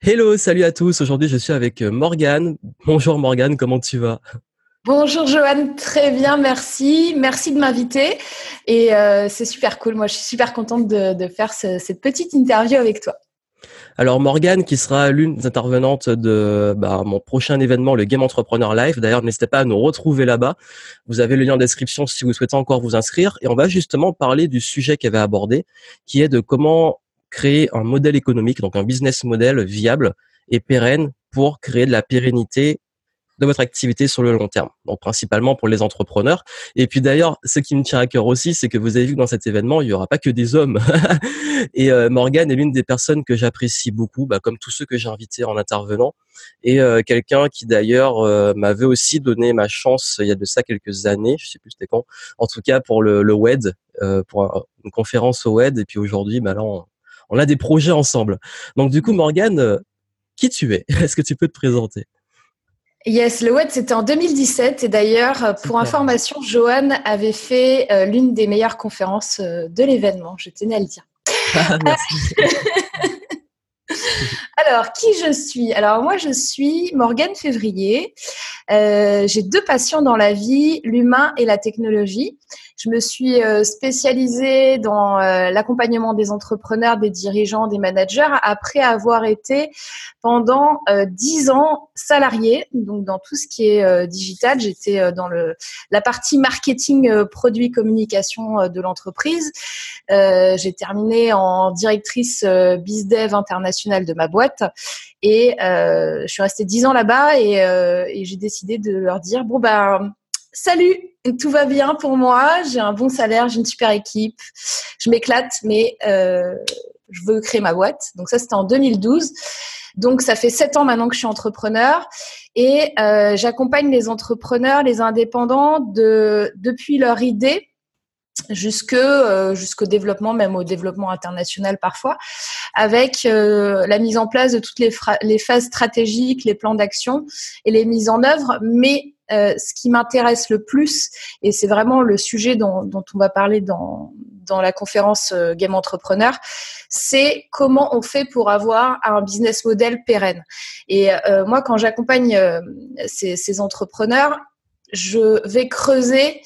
Hello, salut à tous. Aujourd'hui, je suis avec Morgane. Bonjour Morgane, comment tu vas? Bonjour Joanne, très bien, merci. Merci de m'inviter. Et euh, c'est super cool. Moi, je suis super contente de, faire cette petite interview avec toi. Alors Morgane, qui sera l'une des intervenantes de bah, mon prochain événement, le Game Entrepreneur Live. D'ailleurs, n'hésitez pas à nous retrouver là-bas. Vous avez le lien en description si vous souhaitez encore vous inscrire. Et on va justement parler du sujet qu'elle va aborder, qui est de comment créer un modèle économique, donc un business model viable et pérenne pour créer de la pérennité de votre activité sur le long terme. Donc principalement pour les entrepreneurs. Et puis d'ailleurs, ce qui me tient à cœur aussi, c'est que vous avez vu que dans cet événement, il n'y aura pas que des hommes. et euh, Morgane est l'une des personnes que j'apprécie beaucoup, bah, comme tous ceux que j'ai invités en intervenant. Et euh, quelqu'un qui d'ailleurs euh, m'avait aussi donné ma chance il y a de ça quelques années, je sais plus c'était quand, en tout cas pour le, le WED, pour une conférence au WED. Et puis aujourd'hui, bah là, a des projets ensemble. Donc du coup, Morgane, euh, qui tu es? Est-ce que tu peux te présenter? Yes, le WED, c'était en 2017. Et d'ailleurs, euh, pour information, Johan avait fait euh, l'une des meilleures conférences de l'événement. Je tenais à le dire. Ah, merci. Alors, qui je suis? Alors, moi, je suis Morgane Février. J'ai deux passions dans la vie, l'humain et la technologie. Je me suis euh, spécialisée dans euh, l'accompagnement des entrepreneurs, des dirigeants, des managers, après avoir été pendant euh, dix ans salariée, donc dans tout ce qui est digital. J'étais dans la partie marketing, produit, communication de l'entreprise. J'ai terminé en directrice BizDev internationale de ma boîte. Et je suis restée dix ans là-bas et, et j'ai décidé de leur dire bon ben salut, tout va bien pour moi, j'ai un bon salaire, j'ai une super équipe, je m'éclate, mais euh, je veux créer ma boîte. Donc ça, c'était en 2012. Donc ça fait sept ans maintenant que je suis entrepreneur et euh, j'accompagne les entrepreneurs, les indépendants de depuis leur idée jusque euh, jusqu'au développement, même au développement international parfois, avec la mise en place de toutes les, les phases stratégiques, les plans d'action et les mises en œuvre, mais euh, ce qui m'intéresse le plus, et c'est vraiment le sujet dont, on va parler dans, dans la conférence euh, Game Entrepreneur, c'est comment on fait pour avoir un business model pérenne. Et euh, moi, quand j'accompagne ces, ces entrepreneurs, je vais creuser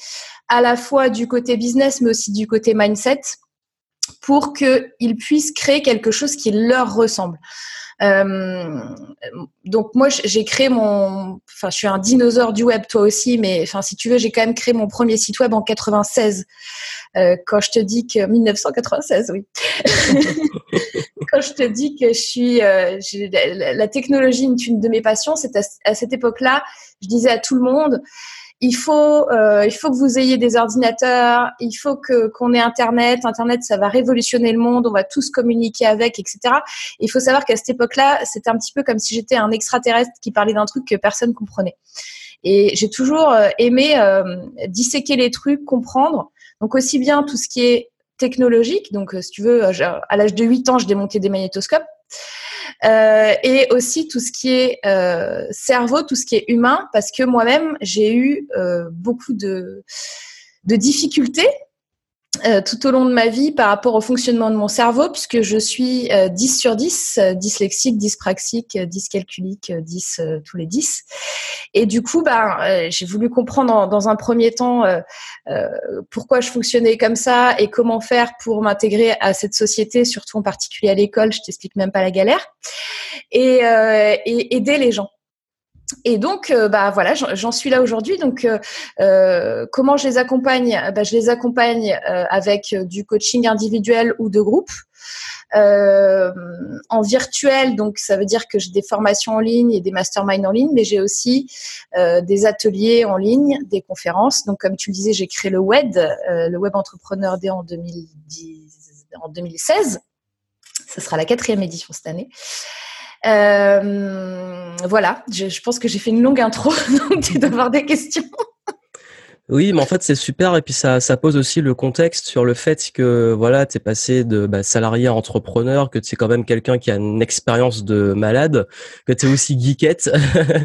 à la fois du côté business, mais aussi du côté mindset pour qu'ils puissent créer quelque chose qui leur ressemble. Euh, donc moi, j'ai créé mon, enfin, je suis un dinosaure du web, toi aussi, mais enfin, si tu veux, j'ai quand même créé mon premier site web en 96. Euh, quand je te dis que 1996, oui. quand je te dis que je suis, euh, la technologie est une de mes passions, c'est à, cette époque-là, je disais à tout le monde il faut, euh, il faut que vous ayez des ordinateurs, il faut que qu'on ait Internet. Internet, ça va révolutionner le monde, on va tous communiquer avec, etc. il faut savoir qu'à cette époque-là, c'était un petit peu comme si j'étais un extraterrestre qui parlait d'un truc que personne comprenait. Et j'ai toujours euh, aimé euh, disséquer les trucs, comprendre. Donc aussi bien tout ce qui est technologique. Donc, si tu veux, à l'âge de 8 ans, je démontais des magnétoscopes. Euh, et aussi tout ce qui est euh, cerveau, tout ce qui est humain, parce que moi-même, j'ai eu euh, beaucoup de, de difficultés euh, tout au long de ma vie par rapport au fonctionnement de mon cerveau, puisque je suis 10 euh, sur 10, euh, dyslexique, dyspraxique, dyscalculique, 10 tous les 10. Et du coup, bah, j'ai voulu comprendre dans un premier temps pourquoi je fonctionnais comme ça et comment faire pour m'intégrer à cette société, surtout en particulier à l'école. Je t'explique même pas la galère. Et aider les gens. Et donc, euh, bah voilà, j'en suis là aujourd'hui. Donc, euh, euh, comment je les accompagne? Bah, Je les accompagne avec du coaching individuel ou de groupe. en virtuel, donc ça veut dire que j'ai des formations en ligne et des masterminds en ligne, mais j'ai aussi des ateliers en ligne, des conférences. Donc, comme tu le disais, j'ai créé le WED, le Web Entrepreneur Day en, 2010, en 2016. Ce sera la quatrième édition cette année. Euh, voilà, je, pense que j'ai fait une longue intro, donc tu dois avoir des questions. Oui, mais en fait c'est super et puis ça, ça pose aussi le contexte sur le fait que voilà, tu es passé de bah, salarié à entrepreneur, que tu es quand même quelqu'un qui a une expérience de malade, que tu es aussi geekette.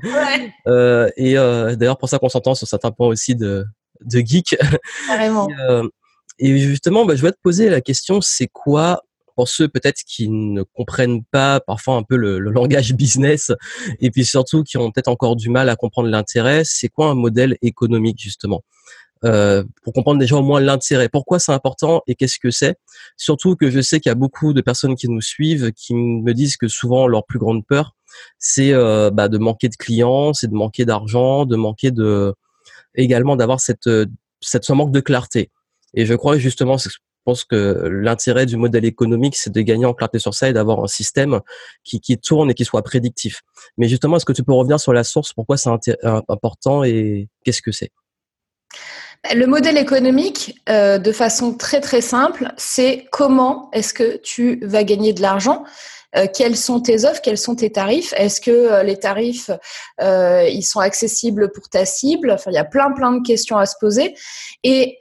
Ouais. euh, et euh, d'ailleurs pour ça qu'on s'entend sur certains points aussi de, de geek. Carrément. et, euh, et justement, bah, je vais te poser la question, c'est quoi pour ceux peut-être qui ne comprennent pas parfois un peu le, le langage business et puis surtout qui ont peut-être encore du mal à comprendre l'intérêt, c'est quoi un modèle économique justement? Euh, pour comprendre déjà au moins l'intérêt. Pourquoi c'est important et qu'est-ce que c'est? Surtout que je sais qu'il y a beaucoup de personnes qui nous suivent qui me disent que souvent leur plus grande peur, c'est euh, bah, de manquer de clients, c'est de manquer d'argent, de manquer de également d'avoir cette cette ce manque de clarté. Et je crois justement, pense que l'intérêt du modèle économique, c'est de gagner en clarté sur ça et d'avoir un système qui, tourne et qui soit prédictif. Mais justement, est-ce que tu peux revenir sur la source? Pourquoi c'est important et qu'est-ce que c'est? Le modèle économique, euh, de façon très très simple, c'est comment est-ce que tu vas gagner de l'argent? Euh, quelles sont tes offres, quels sont tes tarifs? Est-ce que euh, les tarifs ils sont accessibles pour ta cible? Enfin, il y a plein plein de questions à se poser. Et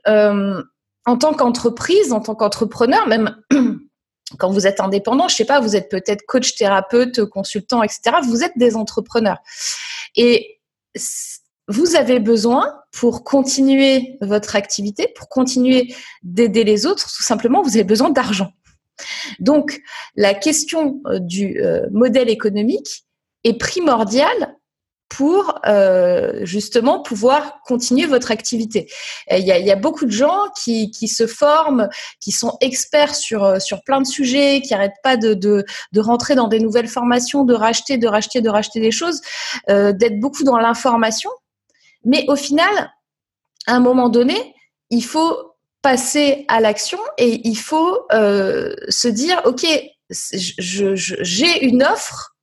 en tant qu'entreprise, en tant qu'entrepreneur, même quand vous êtes indépendant, je sais pas, vous êtes peut-être coach, thérapeute, consultant, etc. Vous êtes des entrepreneurs et vous avez besoin pour continuer votre activité, pour continuer d'aider les autres, tout simplement, vous avez besoin d'argent. Donc, la question euh, du euh, modèle économique est primordiale pour euh, justement pouvoir continuer votre activité. Il y, a, beaucoup de gens qui, se forment, qui sont experts sur, sur plein de sujets, qui n'arrêtent pas de, de, rentrer dans des nouvelles formations, de racheter, de racheter, de racheter des choses, d'être beaucoup dans l'information. Mais au final, à un moment donné, il faut passer à l'action et il faut euh, se dire, OK, j'ai une offre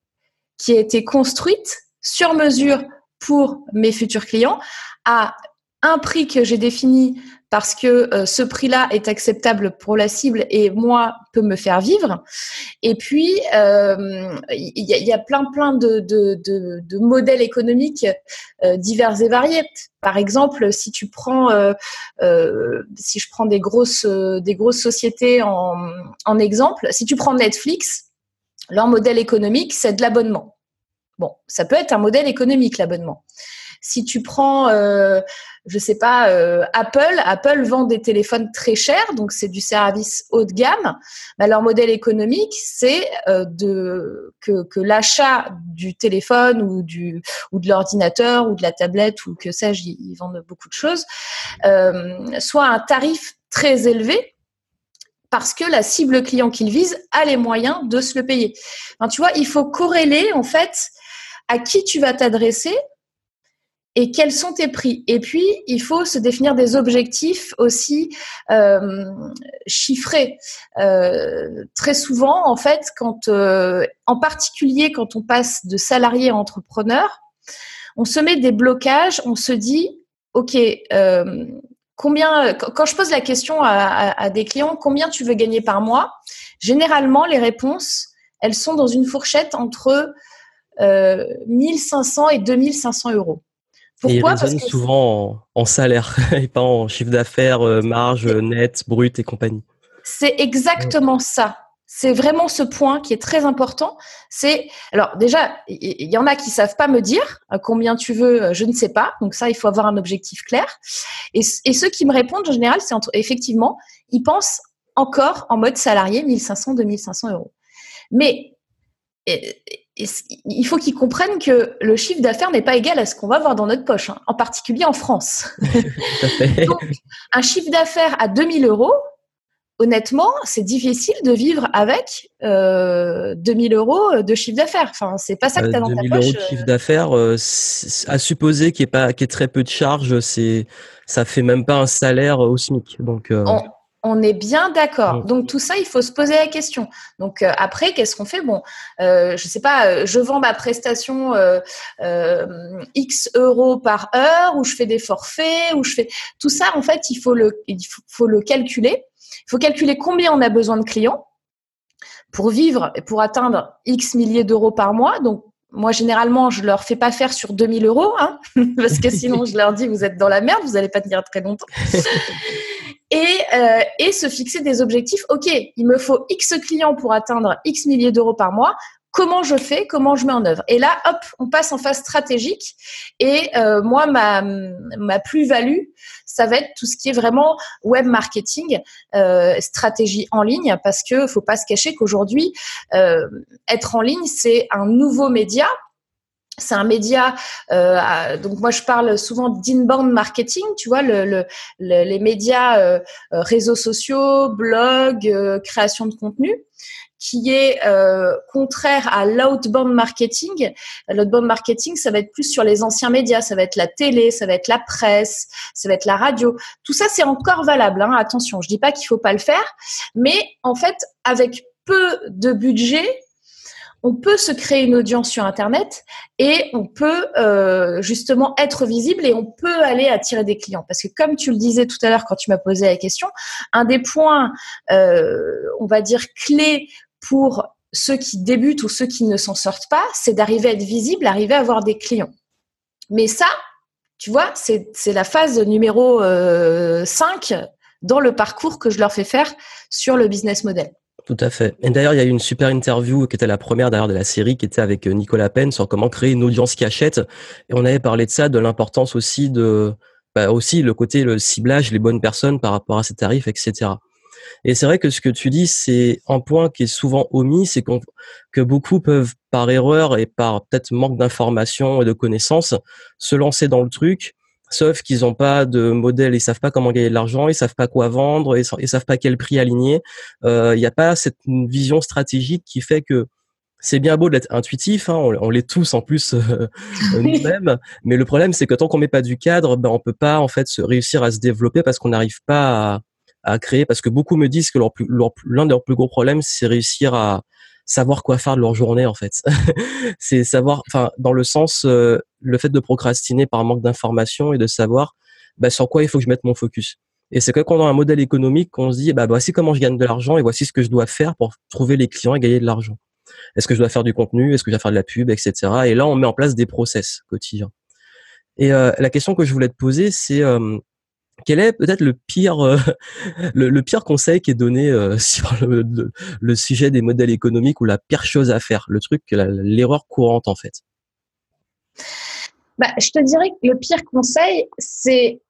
qui a été construite sur mesure pour mes futurs clients à un prix que j'ai défini parce que euh, ce prix-là est acceptable pour la cible et moi peut me faire vivre. Et puis euh, il y, a, plein plein de, modèles économiques euh, divers et variés. Par exemple, si tu prends, si je prends des grosses grosses sociétés en exemple, si tu prends Netflix, leur modèle économique c'est de l'abonnement. Bon, ça peut être un modèle économique l'abonnement. Si tu prends, euh, je sais pas, euh, Apple, Apple vend des téléphones très chers, donc c'est du service haut de gamme. Leur modèle économique, c'est euh, que, l'achat du téléphone ou de l'ordinateur ou de la tablette ou que sais-je, ils, vendent beaucoup de choses, euh, soit un tarif très élevé parce que la cible client qu'ils visent a les moyens de se le payer. tu vois, il faut corréler en fait à qui tu vas t'adresser et quels sont tes prix. Et puis, il faut se définir des objectifs aussi euh, chiffrés. Euh, très souvent, en fait, quand, euh, en particulier quand on passe de salarié à entrepreneur, on se met des blocages, on se dit, OK, combien, quand je pose la question à des clients, combien tu veux gagner par mois Généralement, les réponses, elles sont dans une fourchette entre euh, 1500 et 2500 euros. Pourquoi Parce que souvent en, salaire et pas en chiffre d'affaires, euh, marge nette, brute et compagnie. C'est exactement ça. C'est vraiment ce point qui est très important. C'est alors déjà, il y, en a qui savent pas me dire euh, combien tu veux, euh, je ne sais pas. Donc ça, il faut avoir un objectif clair. Et, ceux qui me répondent en général, c'est effectivement, ils pensent encore en mode salarié 1500, 2500 euros. Mais il faut qu'ils comprennent que le chiffre d'affaires n'est pas égal à ce qu'on va avoir dans notre poche, hein, en particulier en France. Donc, un chiffre d'affaires à 2000 euros, honnêtement, c'est difficile de vivre avec euh, 2000 euros de chiffre d'affaires. Enfin, c'est pas ça que tu as dans ta poche. 2000 euros de chiffre euh. d'affaires, euh, à supposer qu'il n'y ait, ait, très peu de charges, c'est ça fait même pas un salaire au SMIC. Donc, euh... On est bien d'accord. Donc tout ça, il faut se poser la question. Donc euh, après, qu'est-ce qu'on fait? Bon, euh, je sais pas. Euh, je vends ma prestation euh, X euros par heure, ou je fais des forfaits, ou je fais tout ça. En fait, il faut le, il faut, le calculer. Il faut calculer combien on a besoin de clients pour vivre et pour atteindre X milliers d'euros par mois. Donc moi, généralement, je leur fais pas faire sur 2000 euros, hein, parce que sinon, je leur dis, vous êtes dans la merde, vous n'allez pas tenir très longtemps. Euh, et, se fixer des objectifs. OK, il me faut X clients pour atteindre X milliers d'euros par mois. comment je fais, comment je mets en œuvre? Et là, hop, on passe en phase stratégique. Et euh, moi, ma, ma plus-value, ça va être tout ce qui est vraiment web marketing, euh, stratégie en ligne, parce que faut pas se cacher qu'aujourd'hui, euh, être en ligne, c'est un nouveau média c'est un média, euh, donc moi je parle souvent d'inbound marketing, tu vois, le, les médias euh, réseaux sociaux, blog, création de contenu qui est euh, contraire à l'outbound marketing. L'outbound marketing, ça va être plus sur les anciens médias, ça va être la télé, ça va être la presse, ça va être la radio. Tout ça, c'est encore valable. Hein, attention, je dis pas qu'il faut pas le faire, mais en fait, avec peu de budget, on peut se créer une audience sur Internet et on peut euh, justement être visible et on peut aller attirer des clients. Parce que comme tu le disais tout à l'heure quand tu m'as posé la question, un des points, euh, on va dire, clés pour ceux qui débutent ou ceux qui ne s'en sortent pas, c'est d'arriver à être visible, arriver à avoir des clients. Mais ça, tu vois, c'est la phase numéro 5 euh, dans le parcours que je leur fais faire sur le business model. Tout à fait. Et d'ailleurs, il y a eu une super interview qui était la première d'ailleurs de la série, qui était avec euh, Nicolas Penn sur comment créer une audience qui achète. Et on avait parlé de ça, de l'importance aussi de, bah aussi le côté le ciblage, les bonnes personnes par rapport à ces tarifs, etc. Et c'est vrai que ce que tu dis, c'est un point qui est souvent omis, c'est que beaucoup peuvent, par erreur et par peut-être manque d'information et de connaissances, se lancer dans le truc, sauf qu'ils n'ont pas de modèle, ils savent pas comment gagner de l'argent, ils savent pas quoi vendre, ils, ne savent pas quel prix aligner. Euh, il n'y a pas cette vision stratégique qui fait que c'est bien beau d'être intuitif, hein, on, l'est tous en plus euh, nous-mêmes, mais le problème c'est que tant qu'on met pas du cadre, ben on peut pas en fait se réussir à se développer parce qu'on n'arrive pas à, à créer parce que beaucoup me disent que leur l'un de leurs plus gros problèmes c'est réussir à savoir quoi faire de leur journée en fait. C'est savoir enfin dans le sens euh, le fait de procrastiner par manque d'information et de savoir bah, sur quoi il faut que je mette mon focus. Et c'est que quand on a un modèle économique qu'on se dit bah voici comment je gagne de l'argent et voici ce que je dois faire pour trouver les clients et gagner de l'argent. Est-ce que je dois faire du contenu? Est-ce que je dois faire de la pub? Etc et là on met en place des process quotidiens. Et euh, la question que je voulais te poser c'est euh, quel est peut-être le pire, euh, le, pire conseil qui est donné euh, sur le, sujet des modèles économiques ou la pire chose à faire, le truc, l'erreur courante en fait? Bah, Je te dirais que le pire conseil, c'est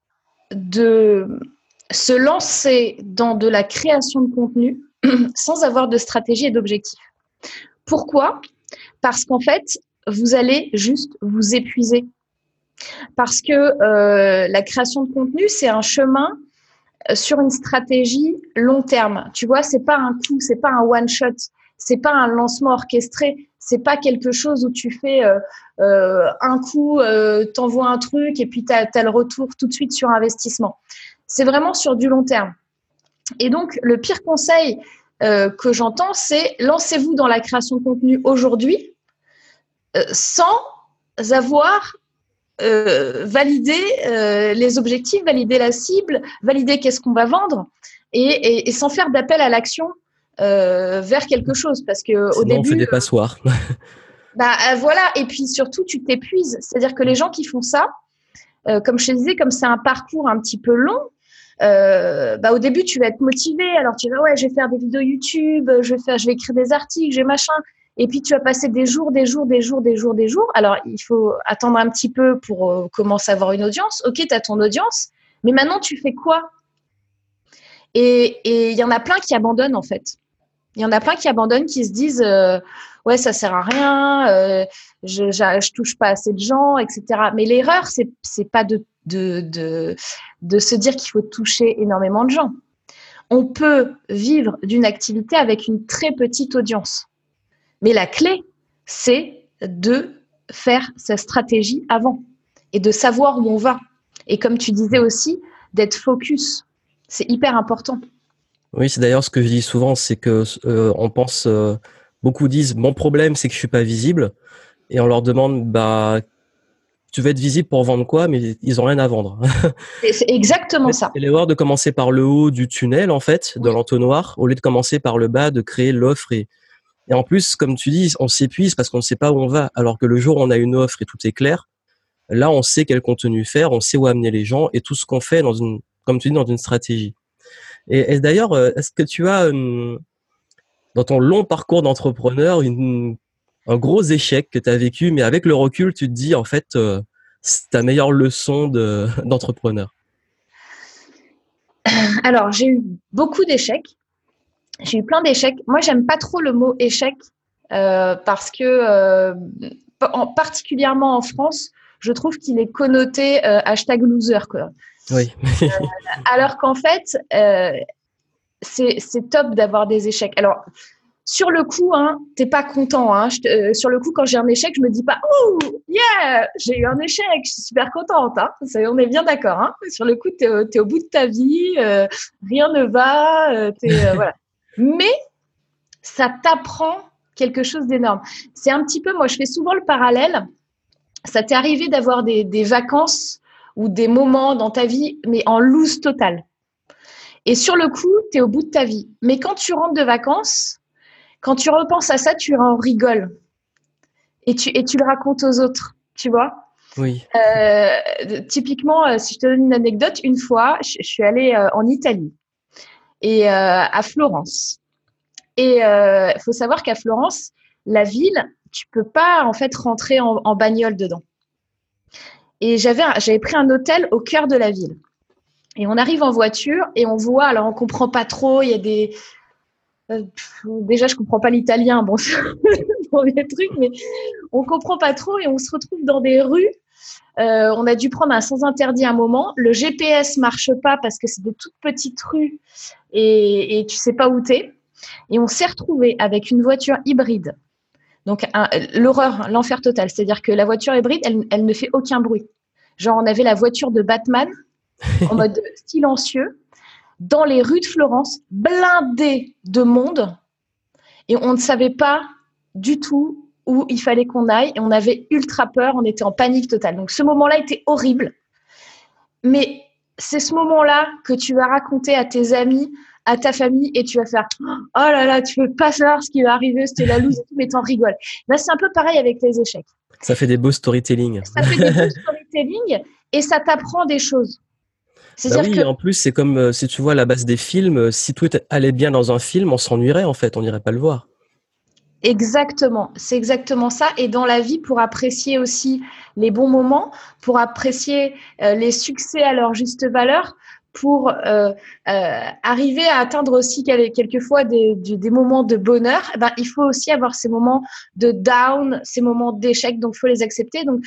de se lancer dans de la création de contenu sans avoir de stratégie et d'objectif. Pourquoi? Parce qu'en fait, vous allez juste vous épuiser parce que euh, la création de contenu, c'est un chemin euh, sur une stratégie long terme. Tu vois, c'est pas un coup, c'est pas un one shot, c'est pas un lancement orchestré, c'est pas quelque chose où tu fais euh, un coup, euh, t'envoies un truc et puis tu as, le retour tout de suite sur investissement. C'est vraiment sur du long terme. Et donc, le pire conseil que j'entends, c'est lancez-vous dans la création de contenu aujourd'hui sans avoir euh, valider euh, les objectifs, valider la cible, valider qu'est-ce qu'on va vendre et, sans faire d'appel à l'action euh, vers quelque chose. Parce que au début. on fait des passoires. bah voilà, et puis surtout, tu t'épuises. C'est-à-dire que les gens qui font ça, comme je te disais, comme c'est un parcours un petit peu long, bah, au début, tu vas être motivé. Alors, tu vas, ouais, je vais faire des vidéos YouTube, je vais, faire, je vais écrire des articles, j'ai machin. Et puis, tu vas passer des jours, des jours, des jours, des jours, des jours. Alors, il faut attendre un petit peu pour euh, commencer à avoir une audience. OK, tu as ton audience, mais maintenant, tu fais quoi? Et il y en a plein qui abandonnent, en fait. Il y en a plein qui abandonnent, qui se disent euh, Ouais, ça sert à rien, euh, je, je, touche pas assez de gens, etc. Mais l'erreur, c'est n'est pas de se dire qu'il faut toucher énormément de gens. On peut vivre d'une activité avec une très petite audience. Mais la clé, c'est de faire sa stratégie avant et de savoir où on va. Et comme tu disais aussi, d'être focus. C'est hyper important. Oui, c'est d'ailleurs ce que je dis souvent, c'est que euh, on pense, euh, beaucoup disent, mon problème, c'est que je suis pas visible, et on leur demande, bah, tu veux être visible pour vendre quoi? Mais ils ont rien à vendre. c'est exactement ça. C'est l'erreur de commencer par le haut du tunnel, en fait, de l'entonnoir, au lieu de commencer par le bas, de créer l'offre et, et en plus, comme tu dis, on s'épuise parce qu'on ne sait pas où on va. Alors que le jour où on a une offre et tout est clair, là, on sait quel contenu faire, on sait où amener les gens et tout ce qu'on fait comme tu dis, dans une stratégie. Et, d'ailleurs, euh, est-ce que tu as, dans ton long parcours d'entrepreneur, un gros échec que tu as vécu, mais avec le recul, tu te dis en fait, euh, c'est ta meilleure leçon d'entrepreneur? Alors, j'ai eu beaucoup d'échecs. J'ai eu plein d'échecs. Moi, j'aime pas trop le mot échec euh, parce que, euh, en, particulièrement en France, je trouve qu'il est connoté hashtag loser. Quoi. Oui. alors qu'en fait, c'est top d'avoir des échecs. Alors, sur le coup, hein, t'es pas content. Hein. Euh, sur le coup, quand j'ai un échec, je me dis pas oh yeah, j'ai eu un échec, je suis super contente. Hein. on est bien d'accord. Hein. Sur le coup, t'es es au bout de ta vie, euh, rien ne va. Euh, voilà. Mais ça t'apprend quelque chose d'énorme. C'est un petit peu, moi, je fais souvent le parallèle. Ça t'est arrivé d'avoir des, des vacances ou des moments dans ta vie, mais en loose totale. Et sur le coup, tu es au bout de ta vie. Mais quand tu rentres de vacances, quand tu repenses à ça, tu en rigoles. Et tu, et tu le racontes aux autres, tu vois Oui. Euh, typiquement, euh, si je te donne une anecdote, une fois, je, suis allée euh, en Italie et à Florence. Et il faut savoir qu'à Florence, la ville, tu peux pas en fait rentrer en, bagnole dedans. Et j'avais j'avais pris un hôtel au cœur de la ville. Et on arrive en voiture et on voit, alors on comprend pas trop, il y a des, euh, déjà, je comprends pas l'italien, bon, c'est un truc, mais on comprend pas trop et on se retrouve dans des rues. Euh, on a dû prendre un sans interdit un moment. Le GPS marche pas parce que c'est de toutes petites rues et, et tu sais pas où t'es. Et on s'est retrouvé avec une voiture hybride. Donc l'horreur, l'enfer total. C'est-à-dire que la voiture hybride, elle, elle ne fait aucun bruit. Genre on avait la voiture de Batman en mode silencieux dans les rues de Florence, blindées de monde, et on ne savait pas du tout où il fallait qu'on aille, et on avait ultra peur, on était en panique totale. Donc ce moment-là était horrible, mais c'est ce moment-là que tu vas raconter à tes amis, à ta famille, et tu vas faire Oh là là, tu veux pas savoir ce qui va arriver, c'était la loose et tout, mais t'en rigoles. Là, c'est un peu pareil avec les échecs. Ça fait des beaux storytelling. Ça fait des beaux storytelling et ça t'apprend des choses. Bah oui, en plus, c'est comme euh, si tu vois la base des films, euh, si tout allait bien dans un film, on s'ennuierait en fait, on n'irait pas le voir. Exactement, c'est exactement ça. Et dans la vie, pour apprécier aussi les bons moments, pour apprécier euh, les succès à leur juste valeur, pour arriver à atteindre aussi quelquefois des, des, moments de bonheur, eh ben, il faut aussi avoir ces moments de down, ces moments d'échec, donc il faut les accepter. Donc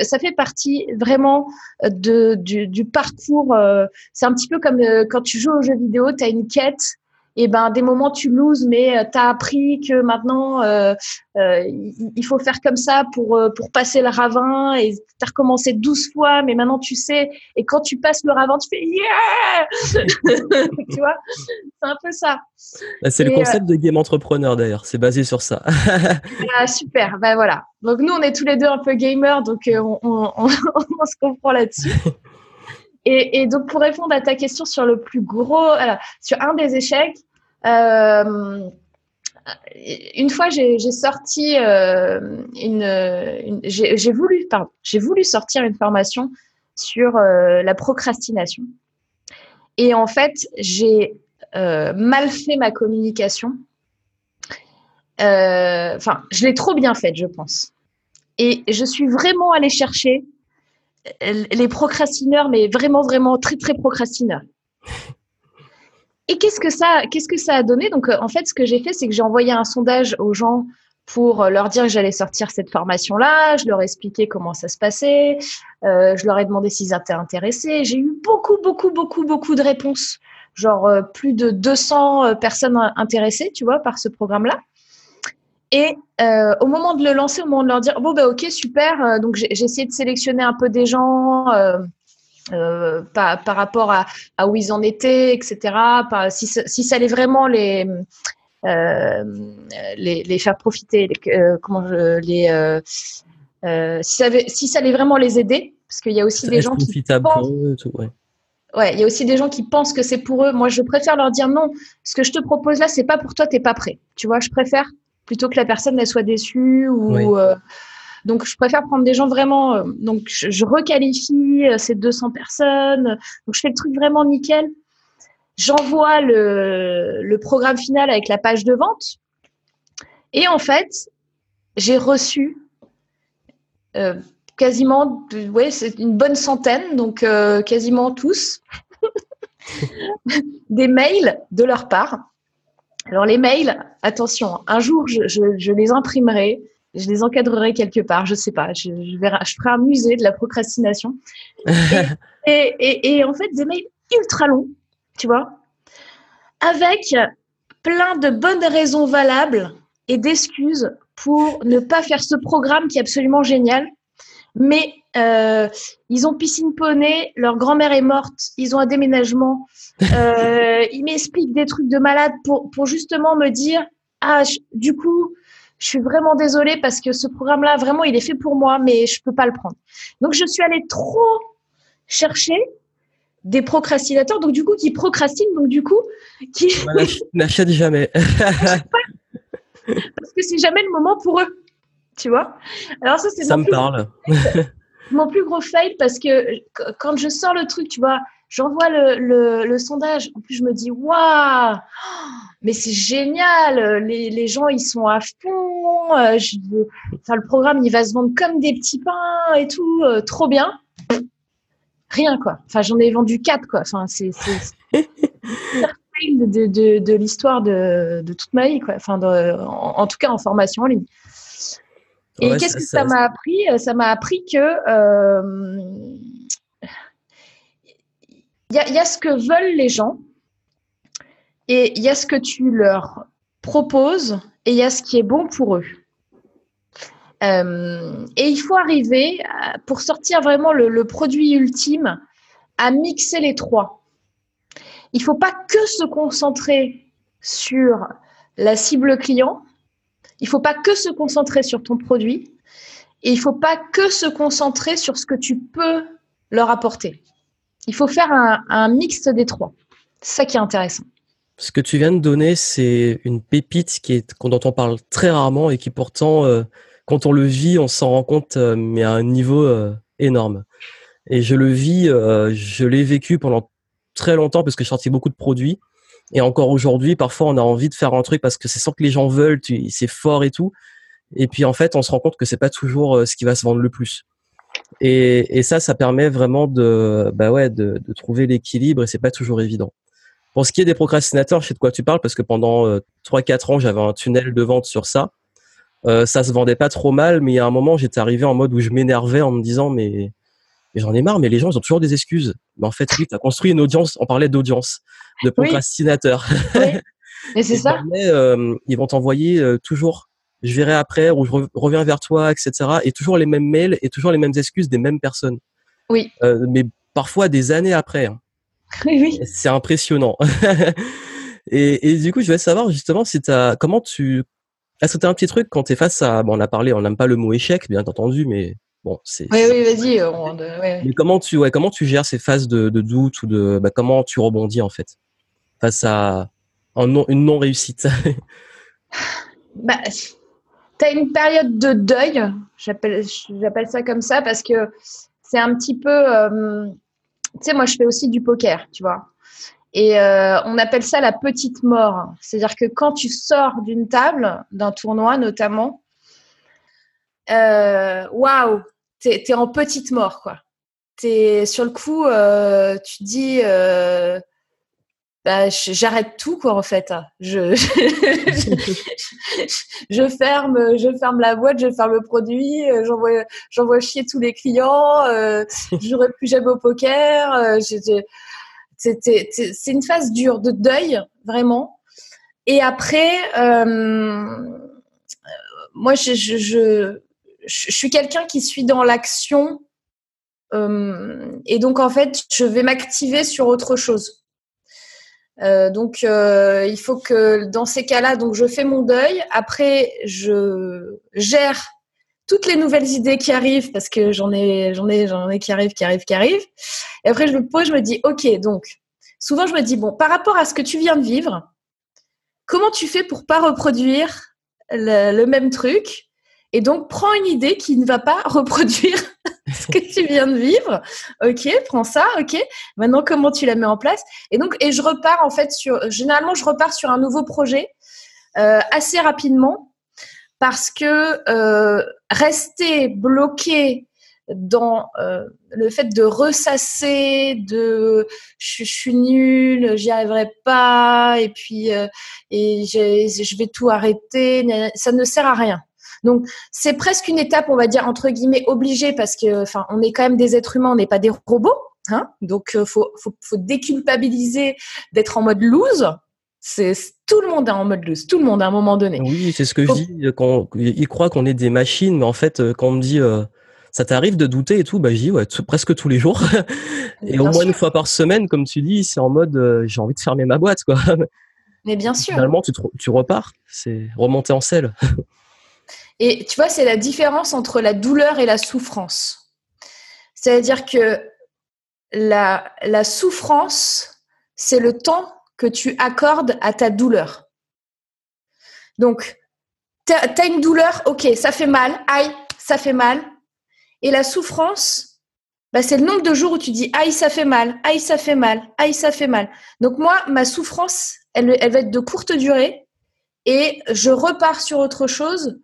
ça fait partie vraiment euh, de, du, parcours. Euh, c'est un petit peu comme euh, quand tu joues aux jeux vidéo, tu as une quête et ben des moments tu loses mais tu as appris que maintenant il faut faire comme ça pour pour passer le ravin et tu as recommencé 12 fois mais maintenant tu sais. Et quand tu passes le ravin tu fais yeah! Tu vois? C'est un peu ça. Bah, c'est le concept de game entrepreneur d'ailleurs. C'est basé sur ça. Ah, super. Ben voilà. Donc nous, on est tous les deux un peu gamers, donc euh, on, se comprend là-dessus. Et, donc pour répondre à ta question sur le plus gros, sur un des échecs, euh, une fois j'ai sorti euh, une, j'ai voulu j'ai voulu sortir une formation sur la procrastination. Et en fait, j'ai mal fait ma communication euh, enfin, je l'ai trop bien faite, je pense. Et je suis vraiment allée chercher les procrastineurs, mais vraiment, vraiment très, très procrastineurs. Et qu'est-ce que ça, qu'est-ce que ça a donné? Donc, euh, en fait, ce que j'ai fait, c'est que j'ai envoyé un sondage aux gens pour leur dire que j'allais sortir cette formation-là. Je leur ai expliqué comment ça se passait. Euh, je leur ai demandé s'ils étaient intéressés. J'ai eu beaucoup, beaucoup, beaucoup, beaucoup de réponses. Genre plus de 200 personnes intéressées, tu vois, par ce programme-là. Et euh, au moment de le lancer, au moment de leur dire bon ben ok super, euh, donc j'ai essayé de sélectionner un peu des gens euh, par, par, rapport à, à, où ils en étaient, etc. Par, si, si, ça allait vraiment les les, les, faire profiter, les, comment je, les si ça, avait, si ça allait vraiment les aider, parce qu'il y a aussi des gens qui pensent, ouais. ouais. il y a aussi des gens qui pensent que c'est pour eux. Moi, je préfère leur dire non. Ce que je te propose là, c'est pas pour toi, t'es pas prêt. Tu vois, je préfère plutôt que la personne elle soit déçue ou euh, donc je préfère prendre des gens vraiment euh, donc je, requalifie euh, ces 200 personnes. Donc je fais le truc vraiment nickel. J'envoie le, le programme final avec la page de vente. Et en fait j'ai reçu euh, quasiment, ouais, c'est une bonne centaine, donc quasiment tous, des mails de leur part. Alors les mails, attention, un jour je, les imprimerai, je les encadrerai quelque part, je sais pas, je, je ferai un musée de la procrastination. et, en fait, des mails ultra longs, tu vois, avec plein de bonnes raisons valables et d'excuses pour ne pas faire ce programme qui est absolument génial. Mais euh, ils ont piscine poney, leur grand-mère est morte, ils ont un déménagement. Euh, ils m'expliquent des trucs de malade pour, pour justement me dire Ah, du coup, je suis vraiment désolée parce que ce programme-là, vraiment, il est fait pour moi, mais je peux pas le prendre. Donc, je suis allée trop chercher des procrastinateurs, donc du coup, qui procrastinent, donc du coup, qui n'achètent jamais. parce que c'est jamais le moment pour eux. Tu vois? Alors ça, c'est ça me parle. mon plus gros fail parce que quand je sors le truc, tu vois, j'envoie le, le, sondage. En plus, je me dis, waouh, mais c'est génial. Les, les, gens, ils sont à fond. Euh, je, enfin, le programme, il va se vendre comme des petits pains et tout. Euh, trop bien. Rien, quoi. Enfin, j'en ai vendu quatre, quoi. Enfin, c'est de, de, de l'histoire de, de, toute ma vie, quoi. Enfin, en, tout cas, en formation en ligne. Et qu'est-ce que ça m'a appris Ça m'a appris que euh, il y, a, y, a ce que veulent les gens et il y a ce que tu leur proposes et il y a ce qui est bon pour eux. Euh, et il faut arriver, pour sortir vraiment le, le, produit ultime, à mixer les trois. Il ne faut pas que se concentrer sur la cible client, il ne faut pas que se concentrer sur ton produit, et il ne faut pas que se concentrer sur ce que tu peux leur apporter. Il faut faire un, mix des trois. C'est ça qui est intéressant. Ce que tu viens de donner, c'est une pépite qui est dont on parle très rarement et qui pourtant, euh, quand on le vit, on s'en rend compte, euh, mais à un niveau euh, énorme. Et je le vis, je l'ai vécu pendant très longtemps parce que j'ai sorti beaucoup de produits. Et encore aujourd'hui, parfois, on a envie de faire un truc parce que c'est sans que les gens veulent, c'est fort et tout. Et puis, en fait, on se rend compte que c'est pas toujours euh, ce qui va se vendre le plus. Et, et ça, ça permet vraiment de, bah ouais, de, de trouver l'équilibre et c'est pas toujours évident. Pour ce qui est des procrastinateurs, je sais de quoi tu parles parce que pendant euh, 3-4 ans, j'avais un tunnel de vente sur ça. Euh, ça se vendait pas trop mal, mais il y a un moment, j'étais arrivé en mode où je m'énervais en me disant, mais mais j'en ai marre, mais les gens, ils ont toujours des excuses. Mais en fait, oui, tu as construit une audience, on parlait d'audience, de procrastinateurs. Oui. Mais c'est ça. Euh, ils vont t'envoyer euh, toujours, je verrai après, ou je reviens vers toi, etc. Et toujours les mêmes mails et toujours les mêmes excuses des mêmes personnes. Oui. Euh, mais parfois des années après. Hein. Oui, oui. C'est impressionnant. et, et, du coup, je vais savoir justement si as, comment tu, est-ce que tu as un petit truc quand tu es face à, bon, on a parlé, on n'aime pas le mot échec, bien entendu, mais Bon, c'est. Oui, oui, vas-y. Mais comment tu, ouais, comment tu gères ces phases de, de doute ou de, bah, comment tu rebondis en fait face à un non, une non réussite Bah, as une période de deuil. J'appelle, j'appelle ça comme ça parce que c'est un petit peu. Euh, tu sais, moi, je fais aussi du poker, tu vois. Et euh, on appelle ça la petite mort. C'est-à-dire que quand tu sors d'une table, d'un tournoi notamment, euh, waouh, t'es es en petite mort, quoi. Sur le coup, euh, tu te dis, euh, bah, j'arrête tout, quoi, en fait. Je, je, ferme, je ferme la boîte, je ferme le produit, euh, j'envoie, j'envoie chier tous les clients, euh, je jouerai plus jamais au poker. C'est une phase dure de deuil, vraiment. Et après, moi, je suis quelqu'un qui suis dans l'action euh, et donc en fait je vais m'activer sur autre chose. Euh, donc euh, il faut que dans ces cas-là, donc je fais mon deuil. Après je gère toutes les nouvelles idées qui arrivent parce que j'en ai, j'en ai, j'en ai qui arrivent, qui arrivent, qui arrivent. Et après je me pose, je me dis ok donc souvent je me dis bon par rapport à ce que tu viens de vivre, comment tu fais pour pas reproduire le même truc? Et donc, prends une idée qui ne va pas reproduire ce que tu viens de vivre. Ok, prends ça. Ok. Maintenant, comment tu la mets en place? Et donc, et je repars en fait sur. Généralement, je repars sur un nouveau projet euh, assez rapidement parce que euh, rester bloqué dans euh, le fait de ressasser, de je, suis nulle, j'y arriverai pas, et puis et je vais tout arrêter, ça ne sert à rien. Donc c'est presque une étape, on va dire entre guillemets obligée parce que enfin on est quand même des êtres humains, on n'est pas des robots, hein. Donc euh, faut, faut faut déculpabiliser d'être en mode loose. C'est tout le monde est en mode loose, tout le monde à un moment donné. Oui, c'est ce que je dis. Quand ils croient qu'on est des machines, mais en fait, quand on me dit ça t'arrive de douter et tout Bah, j'y ouais, presque tous les jours. et au moins une fois par semaine, comme tu dis, c'est en mode euh, j'ai envie de fermer ma boîte, quoi. Mais bien sûr. Finalement, tu, tu repars. C'est remonter en selle. et tu vois, c'est la différence entre la douleur et la souffrance. C'est-à-dire que la, souffrance, c'est le temps que tu accordes à ta douleur. Donc, tu as, une douleur, ok, ça fait mal, aïe, ça fait mal, et la souffrance, bah, c'est le nombre de jours où tu dis aïe ça fait mal, aïe ça fait mal, aïe ça fait mal. Donc moi, ma souffrance, elle, elle va être de courte durée et je repars sur autre chose,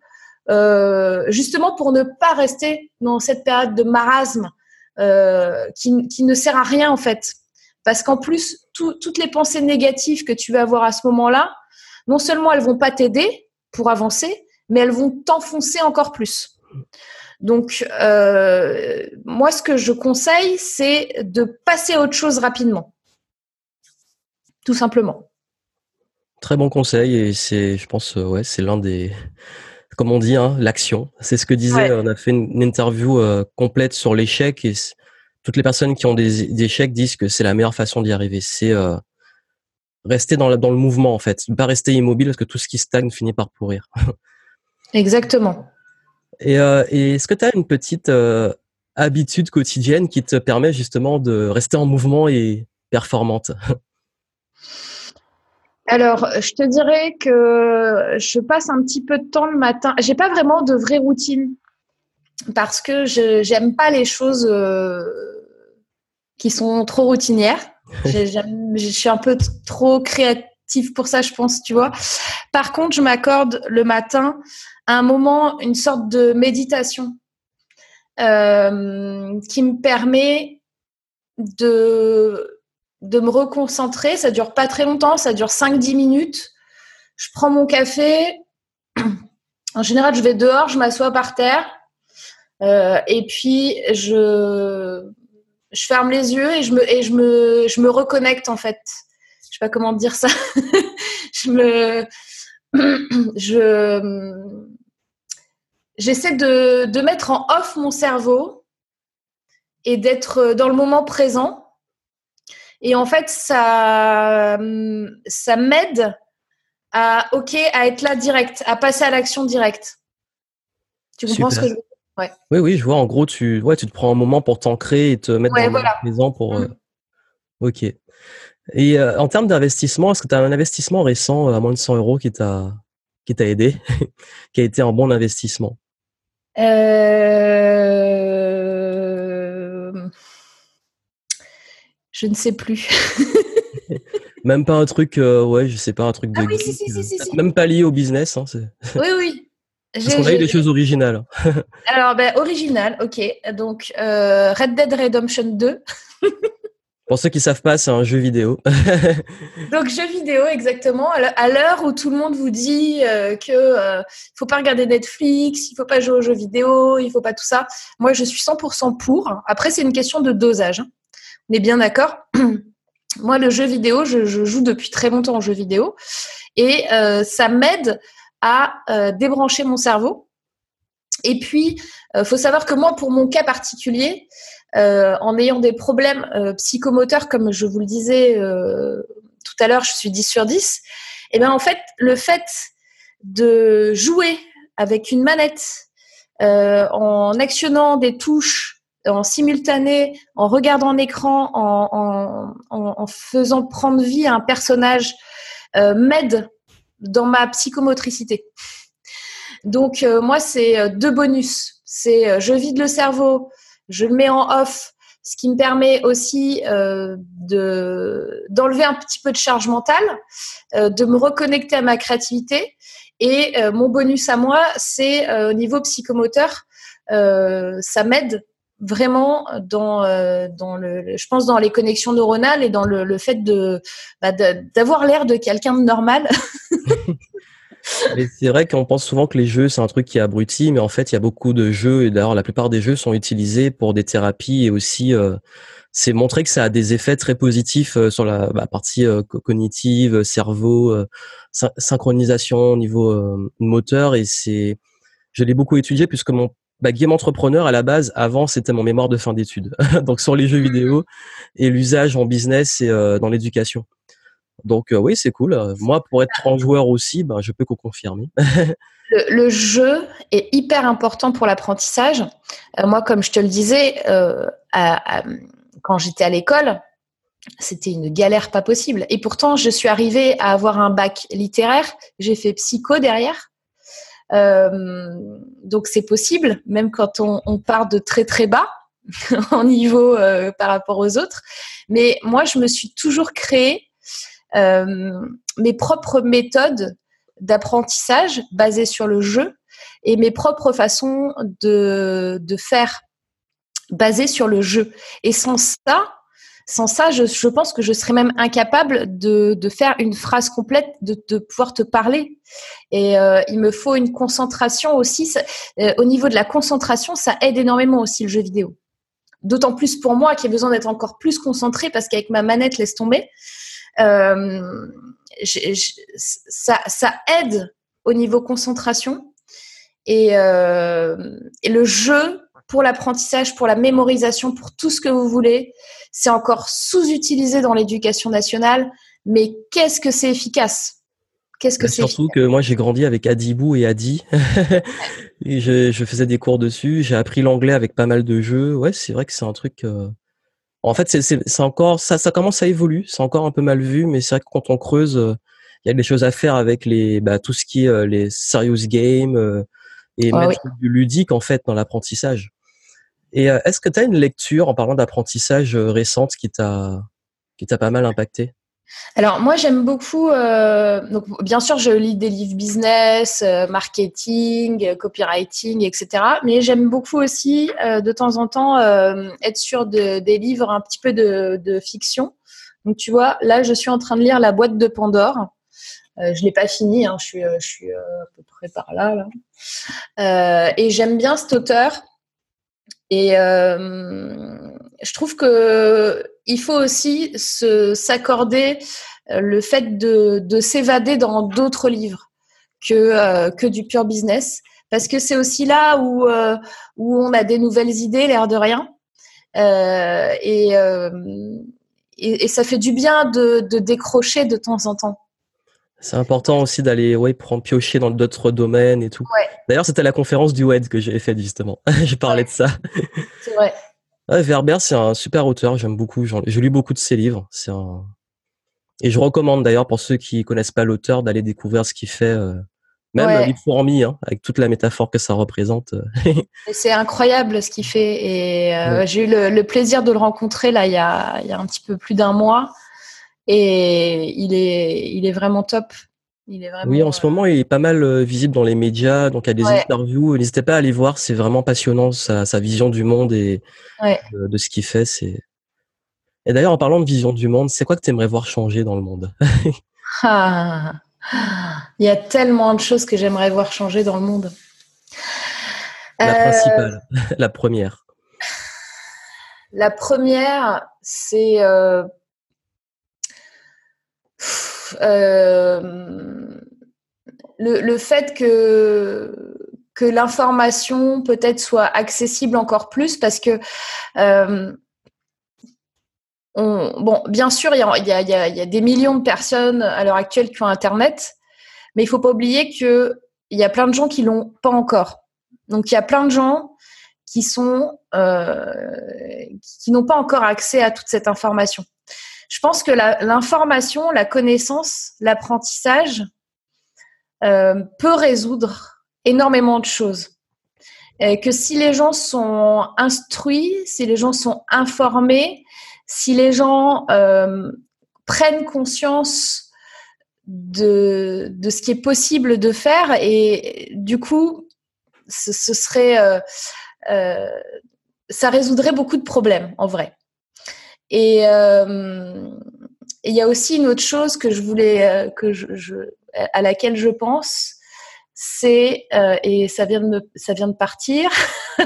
euh, justement pour ne pas rester dans cette période de marasme euh, qui, qui, ne sert à rien en fait. Parce qu'en plus, toutes les pensées négatives que tu vas avoir à ce moment-là, non seulement elles vont pas t'aider pour avancer, mais elles vont t'enfoncer encore plus. Donc, euh, moi, ce que je conseille, c'est de passer à autre chose rapidement. Tout simplement. Très bon conseil et c'est, je pense, ouais, c'est l'un des, comme on dit, hein, l'action. C'est ce que disait. On a fait une, interview euh, complète sur l'échec et toutes les personnes qui ont des, échecs disent que c'est la meilleure façon d'y arriver. C'est rester dans, dans le mouvement en fait, pas rester immobile parce que tout ce qui stagne finit par pourrir. Exactement. Euh, et, est-ce que tu as une petite euh, habitude quotidienne qui te permet justement de rester en mouvement et performante? alors, je te dirais que je passe un petit peu de temps le matin. J'ai pas vraiment de vraie routine parce que je j'aime pas les choses euh, qui sont trop routinières. je suis un peu trop créative pour ça, je pense, tu vois. Par contre, je m'accorde le matin un moment une sorte de méditation euh, qui me permet de, de me reconcentrer. Ça dure pas très longtemps, ça dure 5-10 minutes. Je prends mon café. En général, je vais dehors, je m'assois par terre. Euh, et puis, je, je ferme les yeux et je me, et reconnecte en fait. Je sais pas comment dire ça. je me, je, j'essaie de, de, mettre en off mon cerveau et d'être dans le moment présent. Et en fait, ça, ça m'aide à, ok, à être là direct, à passer à l'action directe. Tu comprends ce que je veux dire? Ouais. Oui, oui, je vois. En gros, tu, ouais, tu te prends un moment pour t'ancrer et te mettre dans le moment présent pour. Mm. Euh, ok. Et euh, en termes d'investissement, est-ce que tu as un investissement récent à moins de 100 euros qui t'a qui t'a aidé, qui a été un bon investissement? Euh, je ne sais plus. même pas un truc, euh, ouais, je sais pas, un truc de. Ah oui, si, si, si, même pas lié au business. Hein, oui, oui. Parce qu'on a eu des choses originales. Alors, ben, original, ok. Donc, euh, Red Dead Redemption 2. Pour ceux qui savent pas, c'est un jeu vidéo. Donc jeu vidéo exactement. À l'heure où tout le monde vous dit euh, que euh, faut pas regarder Netflix, il faut pas jouer aux jeux vidéo, il faut pas tout ça. Moi, je suis 100% pour. Après, c'est une question de dosage. Hein. On est bien d'accord. Moi, le jeu vidéo, je, joue depuis très longtemps en jeu vidéo et euh, ça m'aide à euh, débrancher mon cerveau. Et puis, faut savoir que moi, pour mon cas particulier, euh, en ayant des problèmes euh, psychomoteurs, comme je vous le disais euh, tout à l'heure, je suis 10 sur 10, et eh bien en fait, le fait de jouer avec une manette en actionnant des touches en simultané, en regardant l'écran, en, faisant prendre vie à un personnage, m'aide dans ma psychomotricité. Donc moi, c'est deux bonus. C'est je vide le cerveau, je le mets en off, ce qui me permet aussi euh, de d'enlever un petit peu de charge mentale, euh, de me reconnecter à ma créativité Et mon bonus à moi, c'est au niveau psychomoteur, ça m'aide vraiment dans dans le je pense dans les connexions neuronales et dans le, le fait de bah, d'avoir l'air de quelqu'un de normal. C'est vrai qu'on pense souvent que les jeux, c'est un truc qui abrutit, mais en fait, il y a beaucoup de jeux, et d'ailleurs, la plupart des jeux sont utilisés pour des thérapies et aussi, euh, c'est montrer que ça a des effets très positifs euh, sur la bah, partie euh, cognitive, cerveau, synchronisation au niveau moteur, et c'est, je l'ai beaucoup étudié puisque mon bah, game entrepreneur à la base, avant, c'était mon mémoire de fin d'études, donc sur les jeux vidéo et l'usage en business et dans l'éducation. Donc euh, oui, c'est cool. Moi, pour être en joueur aussi, ben, je peux qu'au confirmer. le, jeu est hyper important pour l'apprentissage. Euh, moi, comme je te le disais, euh, quand j'étais à l'école, c'était une galère pas possible. Et pourtant, je suis arrivée à avoir un bac littéraire. J'ai fait psycho derrière. Donc c'est possible, même quand on, part de très très bas en niveau par rapport aux autres. Mais moi, je me suis toujours créé euh, mes propres méthodes d'apprentissage basées sur le jeu et mes propres façons de, de faire basées sur le jeu. Et sans ça, sans ça, je, pense que je serais même incapable de, faire une phrase complète, de, pouvoir te parler. Et euh, il me faut une concentration aussi. Euh, au niveau de la concentration, ça aide énormément aussi le jeu vidéo. D'autant plus pour moi qui ai besoin d'être encore plus concentré parce qu'avec ma manette laisse tomber. Euh, ça, aide au niveau concentration et le jeu pour l'apprentissage, pour la mémorisation, pour tout ce que vous voulez, c'est encore sous-utilisé dans l'éducation nationale. Mais qu'est-ce que c'est efficace? Qu'est-ce que bah, c'est Surtout que moi j'ai grandi avec Adibou et Adi. et je, je, faisais des cours dessus. J'ai appris l'anglais avec pas mal de jeux. Ouais, c'est vrai que c'est un truc. Euh, en fait, c'est encore ça, ça commence à évoluer. C'est encore un peu mal vu, mais c'est vrai que quand on creuse, euh, il y a des choses à faire avec les bah, tout ce qui est euh, les serious games et même du ludique en fait dans l'apprentissage. Et est-ce que tu as une lecture en parlant d'apprentissage récente qui t'a pas mal impacté? Alors moi j'aime beaucoup, euh, donc bien sûr je lis des livres business, euh, marketing, euh, copywriting, etc. Mais j'aime beaucoup aussi de temps en temps être sur de, des livres un petit peu de, de, fiction. Donc tu vois, là je suis en train de lire La boîte de Pandore. je l'ai pas fini, hein, je suis, je suis à peu près par là. là. et j'aime bien cet auteur. Et je trouve que il faut aussi s'accorder euh, le fait de, de s'évader dans d'autres livres que, euh, que du pur business. Parce que c'est aussi là où, euh, où on a des nouvelles idées, l'air de rien. Euh, et, et, et, ça fait du bien de, de décrocher de temps en temps. C'est important aussi d'aller ouais, prendre piocher dans d'autres domaines et tout. Ouais. D'ailleurs, c'était la conférence du WED que j'ai fait justement. j'ai parlé de ça. C'est vrai. Ouais, Werber, c'est un super auteur, j'aime beaucoup. Je lis beaucoup de ses livres. C'est un... Et je recommande d'ailleurs pour ceux qui connaissent pas l'auteur d'aller découvrir ce qu'il fait. Euh, même ouais. livre fourmi, hein, avec toute la métaphore que ça représente. Euh. c'est incroyable ce qu'il fait. Et euh, j'ai eu le, le, plaisir de le rencontrer là il y a, il y a un petit peu plus d'un mois. Et il est, il est vraiment top. Oui, en ce moment, il est pas mal euh, visible dans les médias, donc il y a des interviews. N'hésitez pas à aller voir, c'est vraiment passionnant sa, sa, vision du monde et de, ce qu'il fait. C'est et d'ailleurs, en parlant de vision du monde, c'est quoi que tu aimerais voir changer dans le monde? Ah, Il y a tellement de choses que j'aimerais voir changer dans le monde. La euh, principale, la première. La première, c'est euh, euh, le, le, fait que l'information peut-être soit accessible encore plus parce que euh, on, bon, bien sûr, il y a, des millions de personnes à l'heure actuelle qui ont Internet, mais il faut pas oublier que il y a plein de gens qui l'ont pas encore. Donc il y a plein de gens qui sont euh, qui n'ont pas encore accès à toute cette information je pense que l'information, la, connaissance, l'apprentissage euh, peut résoudre énormément de choses. Et que si les gens sont instruits, si les gens sont informés, si les gens euh, prennent conscience de, ce qui est possible de faire et du coup, ce, serait, euh, ça résoudrait beaucoup de problèmes en vrai. Et euh, il y a aussi une autre chose que je voulais, que je, à laquelle je pense, c'est et ça vient de me, ça vient de partir.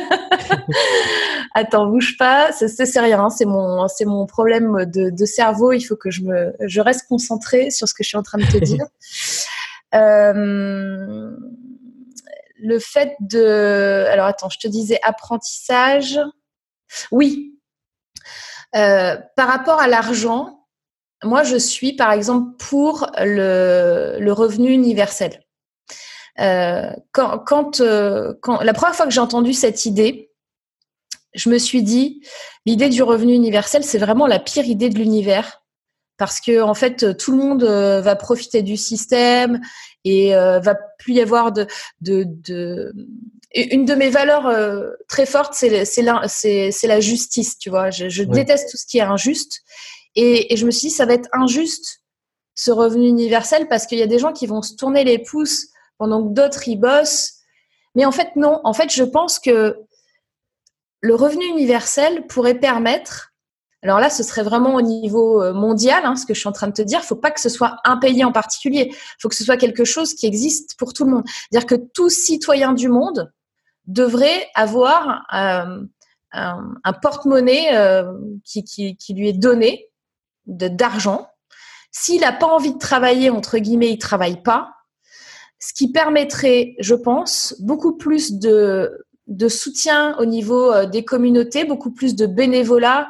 Attends, bouge pas. C'est rien. Hein. C'est mon, c'est mon problème de, cerveau. Il faut que je me, je reste concentrée sur ce que je suis en train de te dire. Euh, le fait de, alors attends, je te disais apprentissage. Oui. Euh, par rapport à l'argent, moi je suis par exemple pour le, revenu universel. Euh, quand, quand, la première fois que j'ai entendu cette idée, je me suis dit, l'idée du revenu universel, c'est vraiment la pire idée de l'univers. Parce que en fait, tout le monde euh, va profiter du système et euh, va plus y avoir de... Une de mes valeurs euh, très fortes, c'est la, la justice, tu vois. Je, déteste tout ce qui est injuste. Et, et, je me suis dit, ça va être injuste, ce revenu universel, parce qu'il y a des gens qui vont se tourner les pouces pendant que d'autres y bossent. Mais en fait, non. En fait, je pense que le revenu universel pourrait permettre, alors là, ce serait vraiment au niveau euh, mondial, hein, ce que je suis en train de te dire, il ne faut pas que ce soit un pays en particulier, il faut que ce soit quelque chose qui existe pour tout le monde. C'est-à-dire que tout citoyen du monde devrait avoir euh, un, porte-monnaie euh, qui, lui est donné d'argent. S'il n'a pas envie de travailler, entre guillemets, il ne travaille pas, ce qui permettrait, je pense, beaucoup plus de soutien au niveau euh, des communautés, beaucoup plus de bénévolat,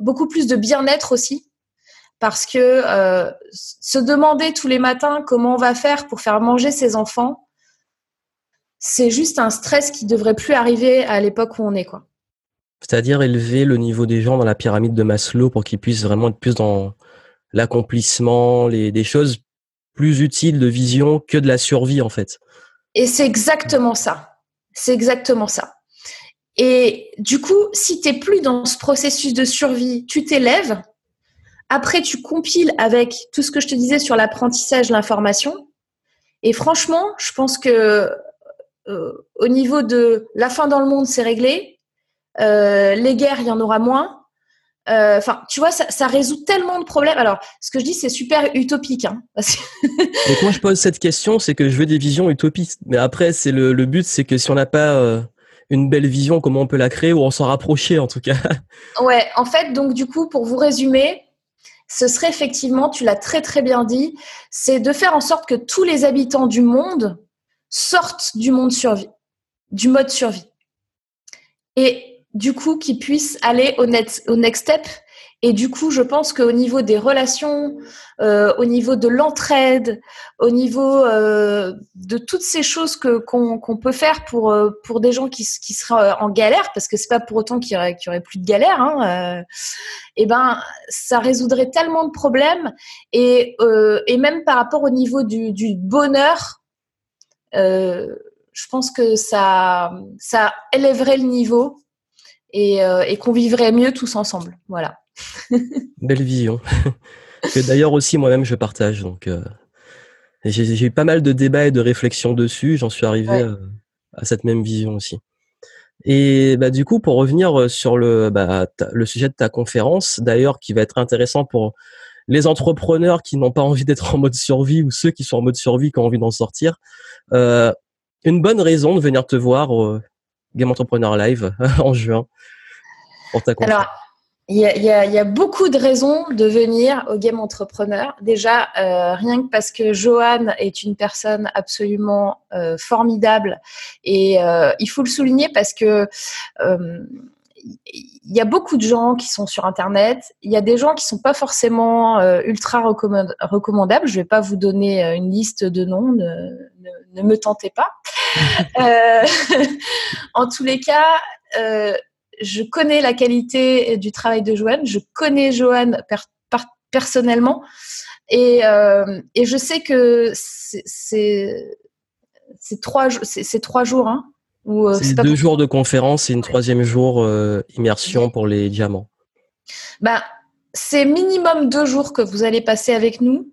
beaucoup plus de bien-être aussi. Parce que se demander tous les matins comment on va faire pour faire manger ses enfants, c'est juste un stress qui devrait plus arriver à l'époque où on est. quoi. C'est-à-dire élever le niveau des gens dans la pyramide de Maslow pour qu'ils puissent vraiment être plus dans l'accomplissement, les, des choses plus utiles de vision que de la survie en fait. Et c'est exactement ça. C'est exactement ça. Et du coup, si tu n'es plus dans ce processus de survie, tu t'élèves. Après, tu compiles avec tout ce que je te disais sur l'apprentissage, l'information. Et franchement, je pense que au niveau de la fin dans le monde, c'est réglé. Euh, les guerres, il y en aura moins. Euh, enfin, tu vois, ça, résout tellement de problèmes. Alors, ce que je dis, c'est super utopique. Hein, Donc moi, je pose cette question, c'est que je veux des visions utopistes. Mais après, c'est le, but, c'est que si on n'a pas euh, une belle vision, comment on peut la créer ou en s'en rapprocher, en tout cas? Ouais, en fait, donc du coup, pour vous résumer, ce serait effectivement, tu l'as très très bien dit, c'est de faire en sorte que tous les habitants du monde sortent du monde survie, du mode survie. Et du coup, qui puissent aller au, au next step. Et du coup, je pense qu'au niveau des relations, euh, au niveau de l'entraide, au niveau euh, de toutes ces choses qu'on peut faire pour euh, pour des gens qui qui seraient en galère, parce que c'est pas pour autant qu'il y aurait plus de galère. Hein, et eh ben, ça résoudrait tellement de problèmes et et même par rapport au niveau du bonheur. Je pense que ça, ça élèverait le niveau euh, et, qu'on vivrait mieux tous ensemble. Voilà. Belle vision. que d'ailleurs aussi moi-même je partage. Donc euh, j'ai eu pas mal de débats et de réflexions dessus. J'en suis arrivé euh, à, cette même vision aussi. Et bah, du coup, pour revenir sur le, bah, le sujet de ta conférence, d'ailleurs, qui va être intéressant pour les entrepreneurs qui n'ont pas envie d'être en mode survie ou ceux qui sont en mode survie qui ont envie d'en sortir, une bonne raison de venir te voir au Game Entrepreneur Live en juin. Alors, il y, a, beaucoup de raisons de venir au Game Entrepreneur. Déjà, euh, rien que parce que Johan est une personne absolument euh, formidable et euh, il faut le souligner parce que il y a beaucoup de gens qui sont sur Internet. Il y a des gens qui sont pas forcément ultra recommandables. Je vais pas vous donner une liste de noms, ne, ne me tentez pas. en tous les cas, je connais la qualité du travail de Joanne, je connais Joanne personnellement et, euh, et, je sais que c'est trois, trois jours. Hein, euh, c'est deux jours de conférence et une troisième jour euh, immersion pour les diamants. Bah, ces minimum deux jours que vous allez passer avec nous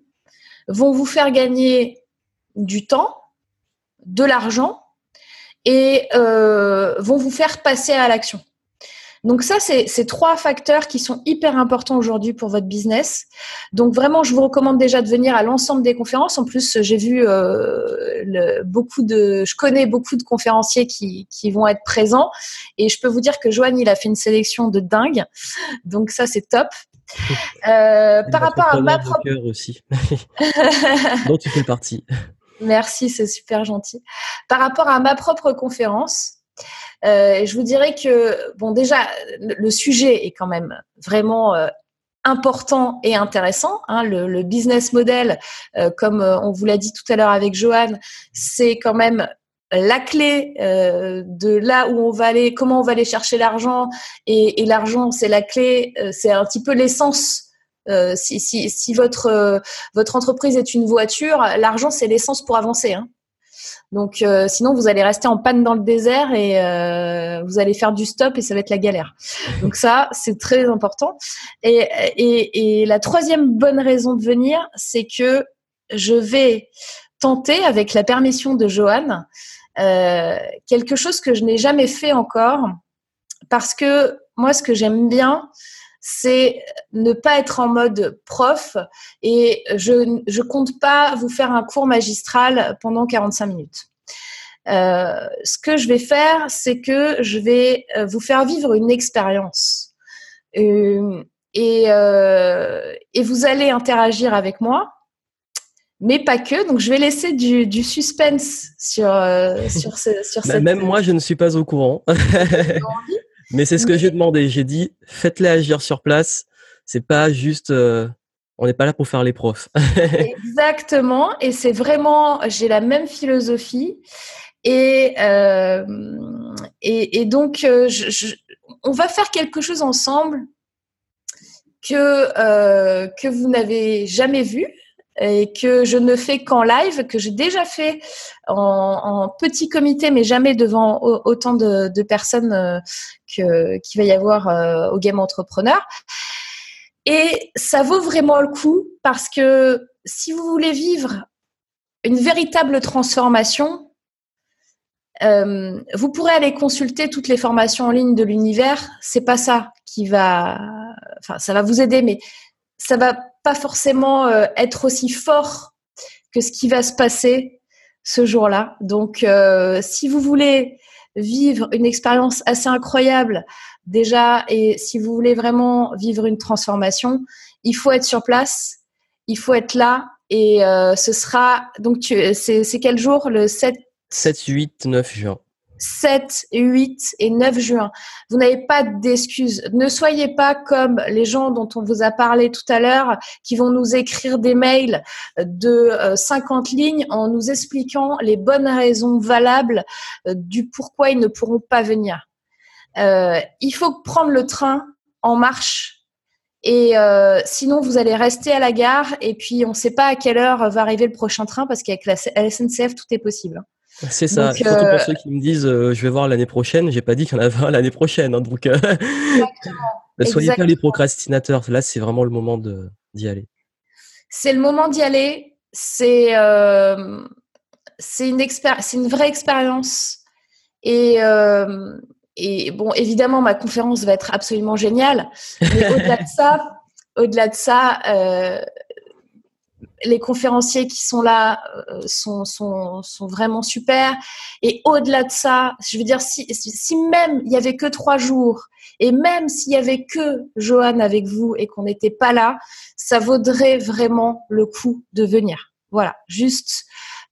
vont vous faire gagner du temps, de l'argent et euh, vont vous faire passer à l'action. Donc ça, c'est trois facteurs qui sont hyper importants aujourd'hui pour votre business. Donc vraiment, je vous recommande déjà de venir à l'ensemble des conférences. En plus, j'ai vu euh, beaucoup de, je connais beaucoup de conférenciers qui, qui vont être présents, et je peux vous dire que Joanne, il a fait une sélection de dingue. Donc ça, c'est top. Euh, par rapport à ma propre aussi, dont tu fais partie. Merci, c'est super gentil. Par rapport à ma propre conférence, euh, je vous dirais que, bon, déjà, le sujet est quand même vraiment euh, important et intéressant. Hein. le, business model, euh, comme on vous l'a dit tout à l'heure avec Johan, c'est quand même la clé de là où on va aller, comment on va aller chercher l'argent. Et, l'argent, c'est la clé, c'est un petit peu l'essence. si, votre, votre entreprise est une voiture, l'argent, c'est l'essence pour avancer. Hein. Donc, euh, sinon, vous allez rester en panne dans le désert et euh, vous allez faire du stop et ça va être la galère. Donc ça, c'est très important. Et, la troisième bonne raison de venir, c'est que je vais tenter, avec la permission de Johan, euh, quelque chose que je n'ai jamais fait encore, parce que moi, ce que j'aime bien, c'est ne pas être en mode prof et je ne compte pas vous faire un cours magistral pendant 45 minutes. Euh, ce que je vais faire, c'est que je vais euh, vous faire vivre une expérience. Euh, et, et, vous allez interagir avec moi, mais pas que. Donc, je vais laisser du, du suspense sur, sur, ce, sur bah, Même moi, je ne suis pas au courant. Mais c'est ce que j'ai demandé. J'ai dit, faites-les agir sur place. C'est pas juste, euh, on n'est pas là pour faire les profs. Exactement. Et c'est vraiment, j'ai la même philosophie. Et, euh, et, donc, euh, je, on va faire quelque chose ensemble que, que vous n'avez jamais vu et que je ne fais qu'en live, que j'ai déjà fait en, petit comité, mais jamais devant autant de, personnes euh, que qu'il va y avoir euh, au Game Entrepreneur. Et ça vaut vraiment le coup parce que si vous voulez vivre une véritable transformation, euh, vous pourrez aller consulter toutes les formations en ligne de l'univers. C'est pas ça qui va, enfin, ça va vous aider, mais ça va pas forcément euh, être aussi fort que ce qui va se passer ce jour-là. Donc, euh, si vous voulez vivre une expérience assez incroyable déjà, et si vous voulez vraiment vivre une transformation, il faut être sur place, il faut être là, et euh, ce sera donc c'est quel jour? Le 7 7 8 9 juin. 7, 8 et 9 juin. Vous n'avez pas d'excuses. Ne soyez pas comme les gens dont on vous a parlé tout à l'heure qui vont nous écrire des mails de 50 euh, lignes en nous expliquant les bonnes raisons valables euh, du pourquoi ils ne pourront pas venir. Euh, il faut prendre le train en marche et sinon, vous allez rester à la gare et puis on ne sait pas à quelle heure va arriver le prochain train parce qu'avec la SNCF, tout est possible. C'est ça. Surtout pour euh, ceux qui me disent euh, je vais voir l'année prochaine, j'ai pas dit qu'il y en avait un l'année prochaine. Hein, donc, euh, soyez pas les procrastinateurs. Là, c'est vraiment le moment d'y aller. C'est le moment d'y aller. C'est une, une vraie expérience. Et, et bon, évidemment, ma conférence va être absolument géniale. Mais au-delà de ça, au-delà de ça, les conférenciers qui sont là euh, sont, vraiment super. Et au-delà de ça, je veux dire, si, même il y avait que trois jours, et même s'il y avait que Johan avec vous et qu'on n'était pas là, ça vaudrait vraiment le coup de venir. Voilà, juste.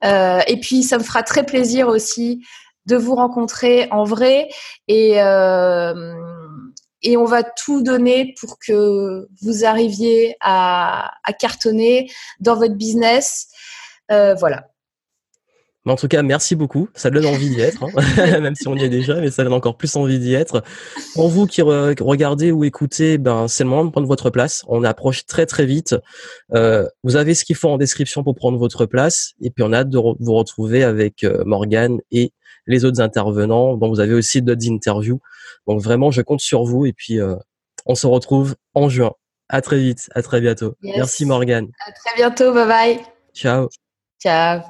Euh, et puis, ça me fera très plaisir aussi de vous rencontrer en vrai et euh, et on va tout donner pour que vous arriviez à, cartonner dans votre business. Euh, voilà. en tout cas, merci beaucoup. Ça donne envie d'y être, hein. même si on y est déjà, mais ça donne encore plus envie d'y être. Pour vous qui regardez ou écoutez, ben c'est le moment de prendre votre place. On approche très très vite. Euh, vous avez ce qu'il faut en description pour prendre votre place, et puis on a hâte de vous retrouver avec euh, Morgane et les autres intervenants. dont vous avez aussi d'autres interviews. Donc vraiment, je compte sur vous et puis euh, on se retrouve en juin. À très vite, à très bientôt. Merci Morgane. À très bientôt, bye bye. Ciao. Ciao.